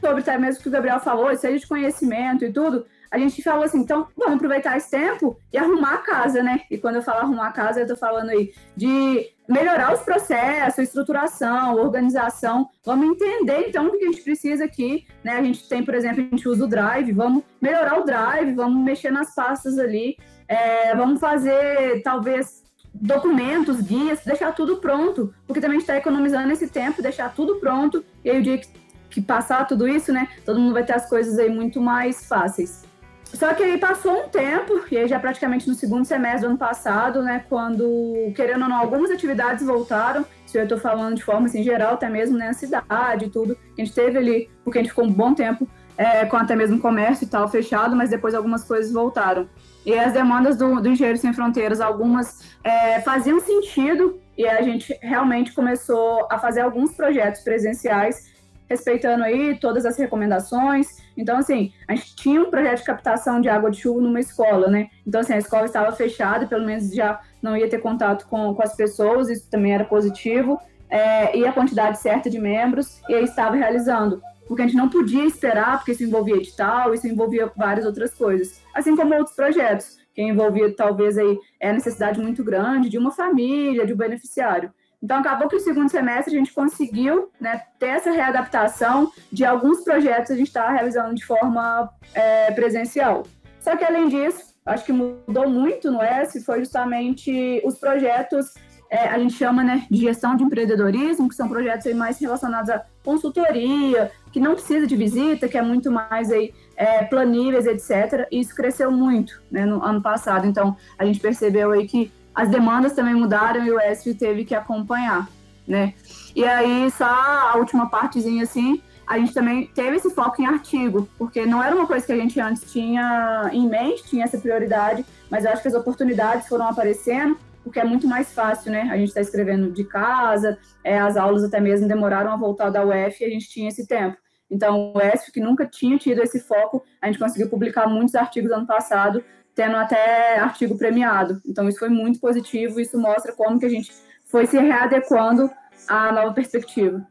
Speaker 5: sobre até mesmo que o Gabriel falou, seja de conhecimento e tudo, a gente falou assim, então vamos aproveitar esse tempo e arrumar a casa, né? E quando eu falo arrumar a casa, eu tô falando aí de melhorar os processos, estruturação, organização. Vamos entender então o que a gente precisa aqui, né? A gente tem, por exemplo, a gente usa o Drive, vamos melhorar o Drive, vamos mexer nas pastas ali, é, vamos fazer talvez documentos, guias, deixar tudo pronto, porque também está economizando esse tempo, deixar tudo pronto, e aí o dia que, que passar tudo isso, né? Todo mundo vai ter as coisas aí muito mais fáceis. Só que aí passou um tempo, e aí já praticamente no segundo semestre do ano passado, né, quando, querendo ou não, algumas atividades voltaram, se eu estou falando de forma assim, geral, até mesmo né, na cidade e tudo, a gente teve ali, porque a gente ficou um bom tempo é, com até mesmo comércio e tal fechado, mas depois algumas coisas voltaram. E as demandas do, do Engenheiro Sem Fronteiras, algumas é, faziam sentido, e a gente realmente começou a fazer alguns projetos presenciais respeitando aí todas as recomendações. Então, assim, a gente tinha um projeto de captação de água de chuva numa escola, né? Então, assim, a escola estava fechada, pelo menos já não ia ter contato com, com as pessoas, isso também era positivo, é, e a quantidade certa de membros, e aí estava realizando. Porque a gente não podia esperar, porque isso envolvia edital, isso envolvia várias outras coisas. Assim como outros projetos, que envolvia talvez aí é a necessidade muito grande de uma família, de um beneficiário. Então, acabou que o segundo semestre a gente conseguiu né, ter essa readaptação de alguns projetos que a gente está realizando de forma é, presencial. Só que, além disso, acho que mudou muito no S foi justamente os projetos, é, a gente chama né, de gestão de empreendedorismo, que são projetos mais relacionados à consultoria, que não precisa de visita, que é muito mais aí, é, planíveis, etc. E isso cresceu muito né, no ano passado. Então, a gente percebeu aí que as demandas também mudaram e o ESF teve que acompanhar, né? E aí, só a última partezinha, assim, a gente também teve esse foco em artigo, porque não era uma coisa que a gente antes tinha em mente, tinha essa prioridade, mas eu acho que as oportunidades foram aparecendo, porque é muito mais fácil, né? A gente está escrevendo de casa, é, as aulas até mesmo demoraram a voltar da UF e a gente tinha esse tempo. Então, o ESF, que nunca tinha tido esse foco, a gente conseguiu publicar muitos artigos ano passado, tendo até artigo premiado. Então isso foi muito positivo, isso mostra como que a gente foi se readequando à nova perspectiva.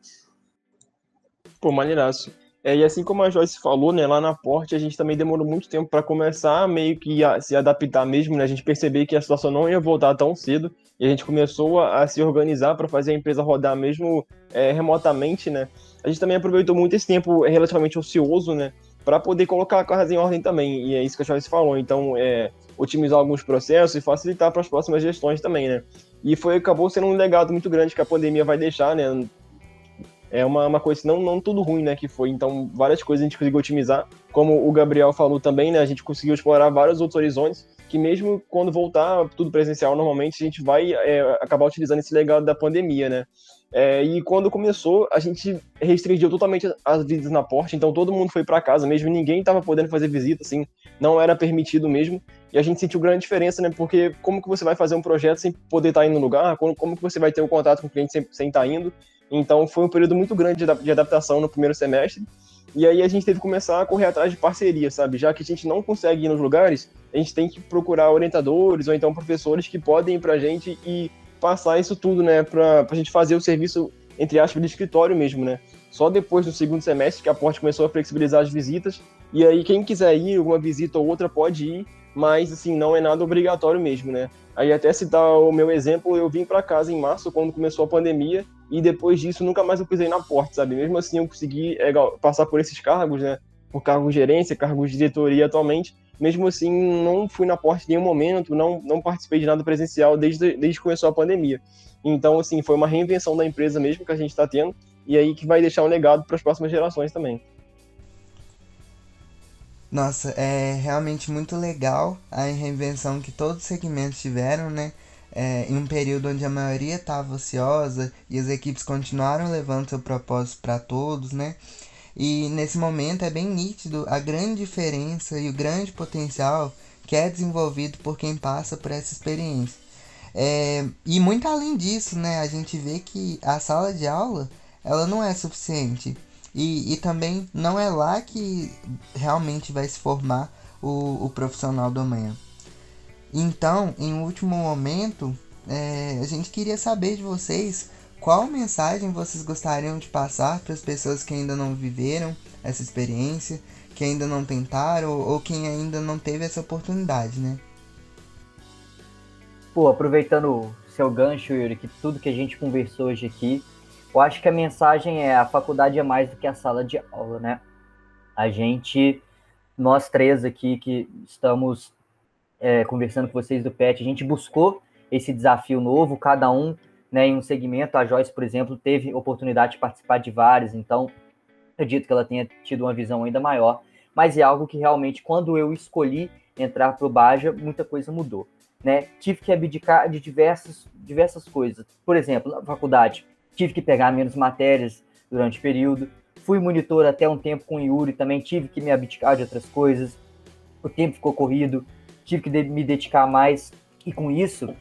Speaker 3: Pô, maneiraço. É, e assim como a Joyce falou, né, lá na Porte a gente também demorou muito tempo para começar meio que a se adaptar mesmo, né, a gente perceber que a situação não ia voltar tão cedo e a gente começou a, a se organizar para fazer a empresa rodar mesmo é, remotamente, né. A gente também aproveitou muito esse tempo relativamente ocioso, né, para poder colocar a casa em ordem também. E é isso que a Joyce falou. Então, é, otimizar alguns processos e facilitar para as próximas gestões também, né? E foi acabou sendo um legado muito grande que a pandemia vai deixar, né? É uma, uma coisa, não, não tudo ruim, né, que foi. Então, várias coisas a gente conseguiu otimizar. Como o Gabriel falou também, né, a gente conseguiu explorar vários outros horizontes, que mesmo quando voltar tudo presencial, normalmente a gente vai é, acabar utilizando esse legado da pandemia, né? É, e quando começou, a gente restringiu totalmente as visitas na porta, então todo mundo foi para casa mesmo, ninguém estava podendo fazer visita, assim, não era permitido mesmo. E a gente sentiu grande diferença, né? Porque como que você vai fazer um projeto sem poder estar tá indo no lugar? Como, como que você vai ter o um contato com o cliente sem, sem estar tá indo? Então foi um período muito grande de adaptação no primeiro semestre. E aí a gente teve que começar a correr atrás de parceria, sabe? Já que a gente não consegue ir nos lugares, a gente tem que procurar orientadores ou então professores que podem ir pra gente e passar isso tudo, né? Pra, pra gente fazer o serviço, entre aspas, de escritório mesmo, né? Só depois do segundo semestre que a Porte começou a flexibilizar as visitas. E aí quem quiser ir, uma visita ou outra pode ir, mas assim, não é nada obrigatório mesmo, né? Aí até citar o meu exemplo, eu vim para casa em março, quando começou a pandemia, e depois disso nunca mais eu pisei na porta, sabe? Mesmo assim eu consegui é, passar por esses cargos, né? Por cargo de gerência, cargo de diretoria atualmente. Mesmo assim, não fui na porta em nenhum momento, não, não participei de nada presencial desde, desde que começou a pandemia. Então, assim, foi uma reinvenção da empresa mesmo que a gente está tendo, e aí que vai deixar um legado para as próximas gerações também.
Speaker 1: Nossa, é realmente muito legal a reinvenção que todos os segmentos tiveram, né? É, em um período onde a maioria estava ociosa e as equipes continuaram levando seu propósito para todos, né? E nesse momento é bem nítido a grande diferença e o grande potencial que é desenvolvido por quem passa por essa experiência. É, e muito além disso, né, a gente vê que a sala de aula ela não é suficiente. E, e também não é lá que realmente vai se formar o, o profissional do amanhã. Então, em último momento, é, a gente queria saber de vocês qual mensagem vocês gostariam de passar para as pessoas que ainda não viveram essa experiência, que ainda não tentaram ou, ou quem ainda não teve essa oportunidade, né?
Speaker 4: Pô, aproveitando o seu gancho, Yuri, que tudo que a gente conversou hoje aqui eu acho que a mensagem é a faculdade é mais do que a sala de aula, né? A gente, nós três aqui que estamos é, conversando com vocês do PET, a gente buscou esse desafio novo, cada um né, em um segmento. A Joyce, por exemplo, teve oportunidade de participar de vários, então acredito que ela tenha tido uma visão ainda maior. Mas é algo que realmente, quando eu escolhi entrar para o Baja, muita coisa mudou. Né? Tive que abdicar de diversas, diversas coisas. Por exemplo, na faculdade, tive que pegar menos matérias durante o período. Fui monitor até um tempo com o Yuri, também tive que me abdicar de outras coisas. O tempo ficou corrido, tive que me dedicar mais. E com isso,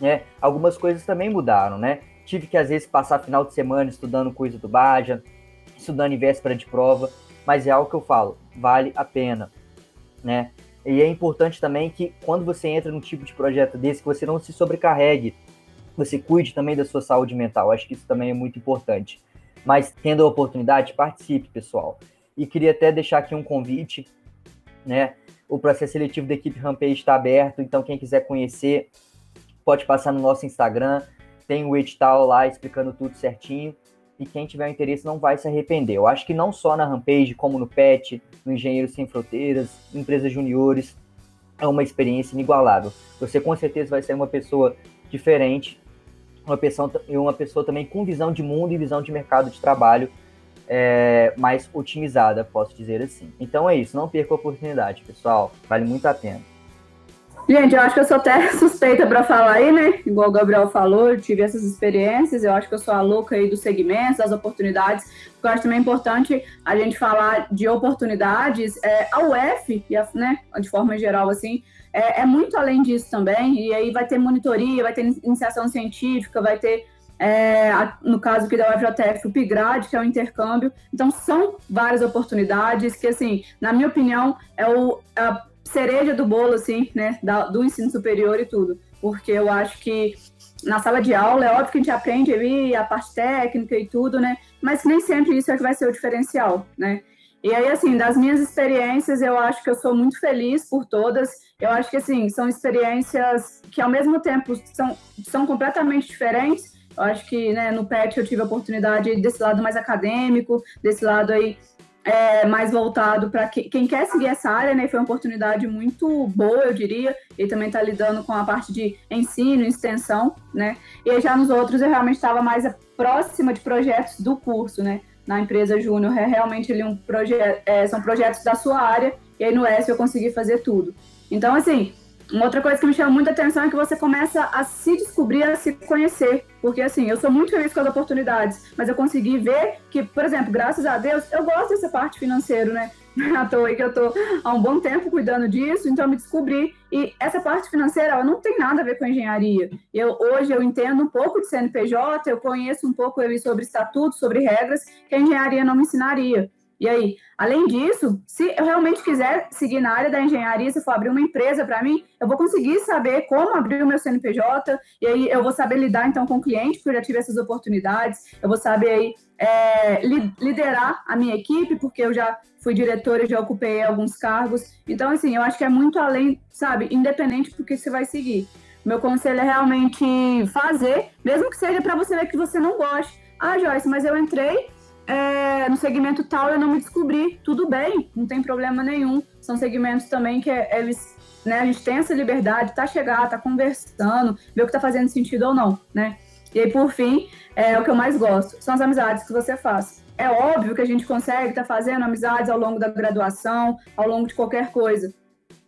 Speaker 4: né, algumas coisas também mudaram, né? Tive que, às vezes, passar final de semana estudando coisa do Baja, estudando em véspera de prova, mas é algo que eu falo, vale a pena, né? E é importante também que quando você entra num tipo de projeto desse, que você não se sobrecarregue, você cuide também da sua saúde mental. Acho que isso também é muito importante. Mas tendo a oportunidade, participe, pessoal. E queria até deixar aqui um convite, né? O processo seletivo da equipe Rampage está aberto, então quem quiser conhecer, pode passar no nosso Instagram, tem o edital lá explicando tudo certinho. E quem tiver interesse não vai se arrepender. Eu acho que não só na Rampage, como no PET, no Engenheiro Sem Fronteiras, empresas juniores, é uma experiência inigualável. Você com certeza vai ser uma pessoa diferente uma pessoa, uma pessoa também com visão de mundo e visão de mercado de trabalho é, mais otimizada, posso dizer assim. Então é isso, não perca a oportunidade, pessoal, vale muito a pena.
Speaker 5: Gente, eu acho que eu sou até suspeita para falar aí, né? Igual o Gabriel falou, eu tive essas experiências, eu acho que eu sou a louca aí dos segmentos, das oportunidades, porque eu acho também importante a gente falar de oportunidades. É, a UF, né, de forma geral, assim, é, é, muito além disso também, e aí vai ter monitoria, vai ter iniciação científica, vai ter, é, no caso aqui da UFJF, o PIGRAD, que é o intercâmbio. Então, são várias oportunidades que, assim, na minha opinião, é o, a cereja do bolo, assim, né, da, do ensino superior e tudo. Porque eu acho que na sala de aula, é óbvio que a gente aprende ali a parte técnica e tudo, né? Mas nem sempre isso é que vai ser o diferencial, né? E aí, assim, das minhas experiências, eu acho que eu sou muito feliz por todas. Eu acho que, assim, são experiências que, ao mesmo tempo, são, são completamente diferentes. Eu acho que, né, no PET eu tive a oportunidade desse lado mais acadêmico, desse lado aí é, mais voltado para que, quem quer seguir essa área, né? Foi uma oportunidade muito boa, eu diria. E também está lidando com a parte de ensino, extensão, né? E já nos outros eu realmente estava mais próxima de projetos do curso, né? Na empresa Júnior é realmente ali um projeto, é, são projetos da sua área, e aí no S eu consegui fazer tudo. Então, assim, uma outra coisa que me chama muita atenção é que você começa a se descobrir, a se conhecer. Porque, assim, eu sou muito feliz com as oportunidades, mas eu consegui ver que, por exemplo, graças a Deus, eu gosto dessa parte financeira, né? à toa que eu estou há um bom tempo cuidando disso, então me descobri. E essa parte financeira ela não tem nada a ver com engenharia. Eu, hoje eu entendo um pouco de CNPJ, eu conheço um pouco sobre estatutos, sobre regras, que a engenharia não me ensinaria. E aí, além disso, se eu realmente quiser seguir na área da engenharia, se for abrir uma empresa para mim, eu vou conseguir saber como abrir o meu CNPJ, e aí eu vou saber lidar então com o cliente, porque eu já tive essas oportunidades, eu vou saber aí é, liderar a minha equipe, porque eu já fui diretora já ocupei alguns cargos. Então, assim, eu acho que é muito além, sabe, independente do que você vai seguir. Meu conselho é realmente fazer, mesmo que seja para você ver que você não goste. Ah, Joyce, mas eu entrei é, no segmento tal eu não me descobri. Tudo bem, não tem problema nenhum. São segmentos também que eles, né, a gente tem essa liberdade, tá chegar, tá conversando, ver o que tá fazendo sentido ou não, né? E aí, por fim, é o que eu mais gosto, são as amizades que você faz. É óbvio que a gente consegue estar tá fazendo amizades ao longo da graduação, ao longo de qualquer coisa.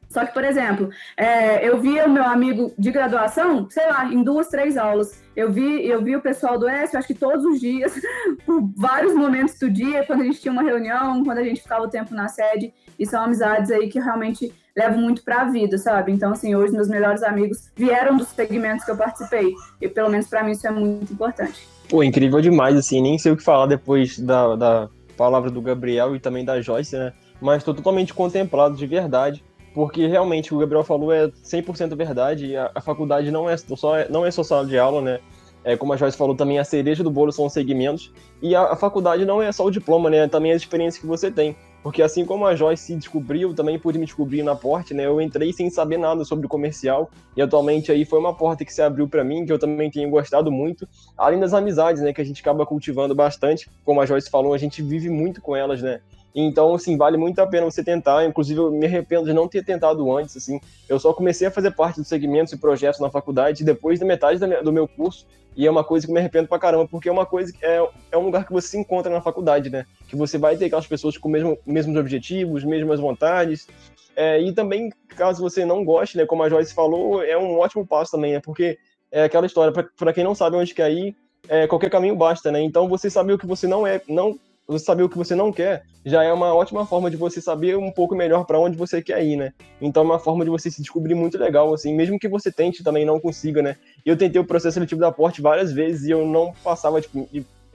Speaker 5: Só que, por exemplo, é, eu via o meu amigo de graduação, sei lá, em duas, três aulas. Eu vi, eu vi o pessoal do S, acho que todos os dias, por vários momentos do dia, quando a gente tinha uma reunião, quando a gente ficava o tempo na sede. E são amizades aí que realmente levo muito para a vida, sabe? Então, assim, hoje meus melhores amigos vieram dos segmentos que eu participei. E pelo menos para mim isso é muito importante.
Speaker 3: Pô, incrível demais, assim, nem sei o que falar depois da, da palavra do Gabriel e também da Joyce, né? Mas estou totalmente contemplado de verdade porque realmente o Gabriel falou é 100% verdade. A, a faculdade não é só não é só sala de aula, né? É, como a Joyce falou, também a cereja do bolo são os segmentos. E a, a, faculdade não é só o diploma, né? Também as experiências que você tem. Porque assim como a Joyce se descobriu, também pude me descobrir na porta, né? Eu entrei sem saber nada sobre o comercial e atualmente aí foi uma porta que se abriu para mim, que eu também tenho gostado muito, além das amizades, né? Que a gente acaba cultivando bastante. Como a Joyce falou, a gente vive muito com elas, né? Então, assim, vale muito a pena você tentar. Inclusive, eu me arrependo de não ter tentado antes, assim. Eu só comecei a fazer parte dos segmentos e projetos na faculdade depois da metade do meu curso. E é uma coisa que me arrependo pra caramba, porque é uma coisa que é, é um lugar que você se encontra na faculdade, né? Que você vai ter aquelas pessoas com mesmo, mesmos objetivos, mesmas vontades. É, e também, caso você não goste, né? Como a Joyce falou, é um ótimo passo também, né? Porque é aquela história, para quem não sabe onde quer ir, é, qualquer caminho basta, né? Então você saber o que você não é, não você saber o que você não quer já é uma ótima forma de você saber um pouco melhor para onde você quer ir, né? Então é uma forma de você se descobrir muito legal, assim, mesmo que você tente também não consiga, né? Eu tentei o processo seletivo da Porte várias vezes e eu não passava tipo,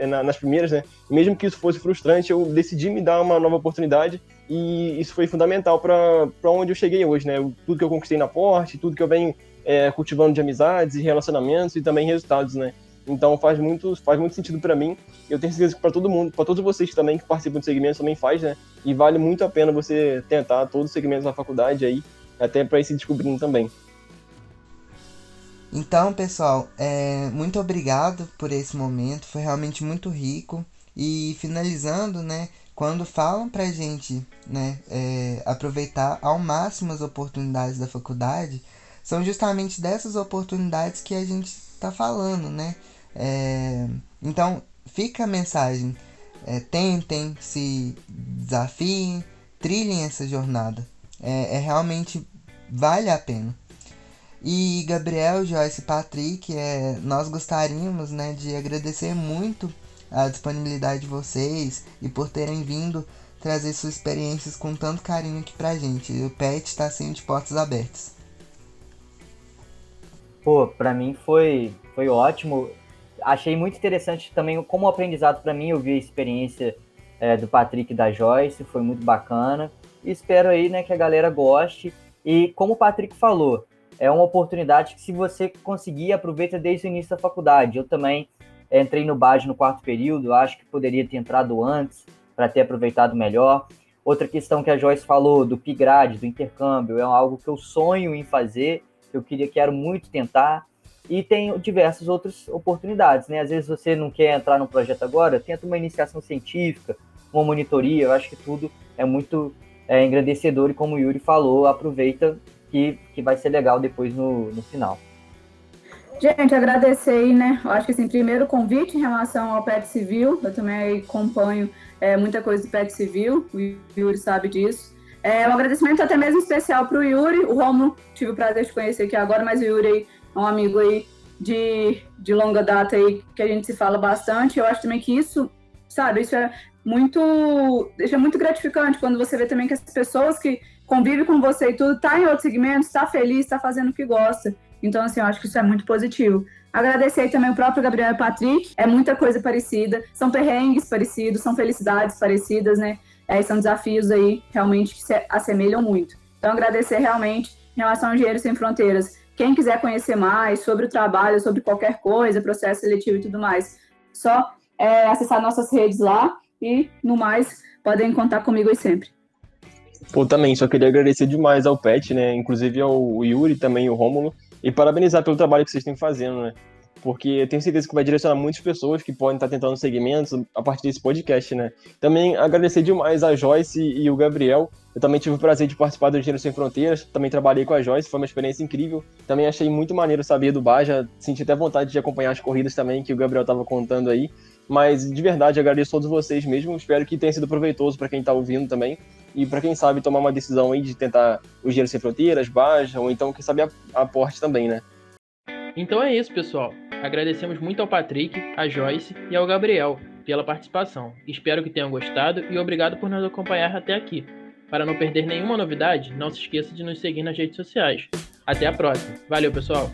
Speaker 3: nas primeiras, né? Mesmo que isso fosse frustrante, eu decidi me dar uma nova oportunidade e isso foi fundamental para onde eu cheguei hoje, né? Tudo que eu conquistei na Porte, tudo que eu venho é, cultivando de amizades e relacionamentos e também resultados, né? Então faz muito, faz muito sentido para mim. Eu tenho certeza que para todo mundo, para todos vocês também que participam de segmentos também faz, né? E vale muito a pena você tentar todos os segmentos da faculdade aí, até para ir se descobrindo também.
Speaker 1: Então, pessoal, é, muito obrigado por esse momento, foi realmente muito rico. E finalizando, né, quando falam pra gente, né, é, aproveitar ao máximo as oportunidades da faculdade, são justamente dessas oportunidades que a gente está falando, né? É, então, fica a mensagem. É, tentem, se desafiem, trilhem essa jornada. É, é, realmente vale a pena. E Gabriel, Joyce e Patrick, é, nós gostaríamos né, de agradecer muito a disponibilidade de vocês e por terem vindo trazer suas experiências com tanto carinho aqui pra gente. O PET está sempre de portas abertas.
Speaker 4: Pô, pra mim foi, foi ótimo achei muito interessante também como aprendizado para mim. Eu vi a experiência é, do Patrick e da Joyce, foi muito bacana. E espero aí né, que a galera goste. E como o Patrick falou, é uma oportunidade que se você conseguir, aproveita desde o início da faculdade. Eu também entrei no BAD no quarto período, acho que poderia ter entrado antes para ter aproveitado melhor. Outra questão que a Joyce falou do PIGRAD, do intercâmbio, é algo que eu sonho em fazer, que eu queria, quero muito tentar. E tem diversas outras oportunidades, né? Às vezes você não quer entrar no projeto agora, tenta uma iniciação científica, uma monitoria, eu acho que tudo é muito é, engrandecedor e como o Yuri falou, aproveita que, que vai ser legal depois no, no final.
Speaker 5: Gente, agradecer aí, né? Eu acho que assim, primeiro convite em relação ao PET Civil, eu também acompanho é, muita coisa do PET Civil, o Yuri sabe disso. É, um agradecimento até mesmo especial para o Yuri, o Romulo, tive o prazer de conhecer aqui agora, mas o Yuri um amigo aí de, de longa data aí que a gente se fala bastante. Eu acho também que isso, sabe, isso é muito. deixa muito gratificante quando você vê também que as pessoas que convivem com você e tudo tá em outro segmento, está feliz, está fazendo o que gosta. Então, assim, eu acho que isso é muito positivo. Agradecer também o próprio Gabriel e Patrick, é muita coisa parecida, são perrengues parecidos, são felicidades parecidas, né? É, são desafios aí realmente que se assemelham muito. Então, agradecer realmente em relação ao Engenheiro Sem Fronteiras. Quem quiser conhecer mais sobre o trabalho, sobre qualquer coisa, processo seletivo e tudo mais, só é, acessar nossas redes lá e, no mais, podem contar comigo aí sempre.
Speaker 3: Pô, também, só queria agradecer demais ao Pet, né? Inclusive ao Yuri, também o Rômulo, e parabenizar pelo trabalho que vocês estão fazendo, né? Porque eu tenho certeza que vai direcionar muitas pessoas que podem estar tentando segmentos a partir desse podcast, né? Também agradecer demais a Joyce e o Gabriel. Eu também tive o prazer de participar do Engenheiro Sem Fronteiras, também trabalhei com a Joyce, foi uma experiência incrível. Também achei muito maneiro saber do Baja, senti até vontade de acompanhar as corridas também, que o Gabriel estava contando aí. Mas de verdade, agradeço a todos vocês mesmo, espero que tenha sido proveitoso para quem está ouvindo também e para quem sabe tomar uma decisão aí de tentar o Engenheiro Sem Fronteiras, Baja, ou então, quem sabe, a, aporte também, né?
Speaker 6: Então é isso, pessoal. Agradecemos muito ao Patrick, a Joyce e ao Gabriel pela participação. Espero que tenham gostado e obrigado por nos acompanhar até aqui. Para não perder nenhuma novidade, não se esqueça de nos seguir nas redes sociais. Até a próxima. Valeu, pessoal!